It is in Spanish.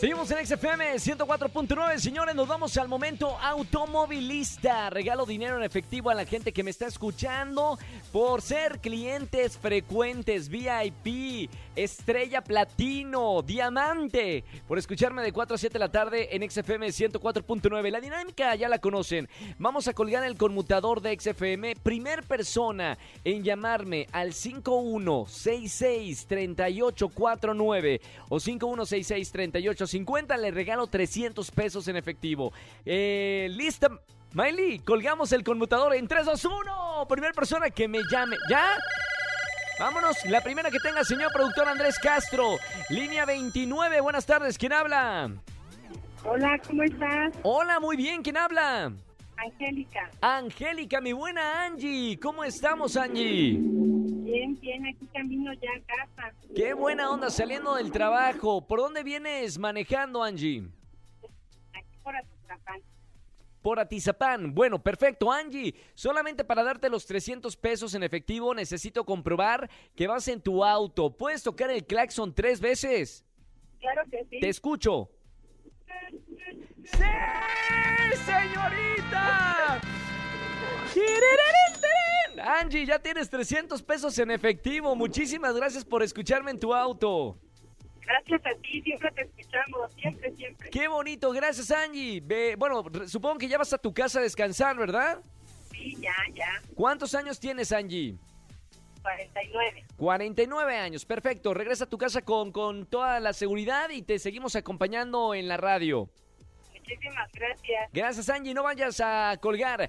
Seguimos en XFM 104.9, señores, nos vamos al momento automovilista. Regalo dinero en efectivo a la gente que me está escuchando por ser clientes frecuentes, VIP, estrella platino, diamante, por escucharme de 4 a 7 de la tarde en XFM 104.9. La dinámica ya la conocen. Vamos a colgar el conmutador de XFM. Primer persona en llamarme al 51663849 o 516638 50 le regalo 300 pesos en efectivo. Eh, ¿Lista? Miley, colgamos el conmutador en 3, 2, 1. Primera persona que me llame. ¿Ya? Vámonos, la primera que tenga, señor productor Andrés Castro. Línea 29, buenas tardes, ¿quién habla? Hola, ¿cómo estás? Hola, muy bien, ¿quién habla? Angélica. Angélica, mi buena Angie. ¿Cómo estamos, Angie? Bien, bien, aquí camino ya a casa. Qué buena onda saliendo del trabajo. ¿Por dónde vienes manejando, Angie? Aquí por Atizapán. Por Atizapán. Bueno, perfecto, Angie. Solamente para darte los 300 pesos en efectivo necesito comprobar que vas en tu auto. ¿Puedes tocar el claxon tres veces? Claro que sí. Te escucho. ¡Sí, señorita! ¡Tirirín! Angie, ya tienes 300 pesos en efectivo. Muchísimas gracias por escucharme en tu auto. Gracias a ti, siempre te escuchamos, siempre, siempre. Qué bonito, gracias Angie. Ve- bueno, supongo que ya vas a tu casa a descansar, ¿verdad? Sí, ya, ya. ¿Cuántos años tienes, Angie? 49. 49 años, perfecto. Regresa a tu casa con, con toda la seguridad y te seguimos acompañando en la radio. Muchísimas gracias. Gracias, Angie. No vayas a colgar.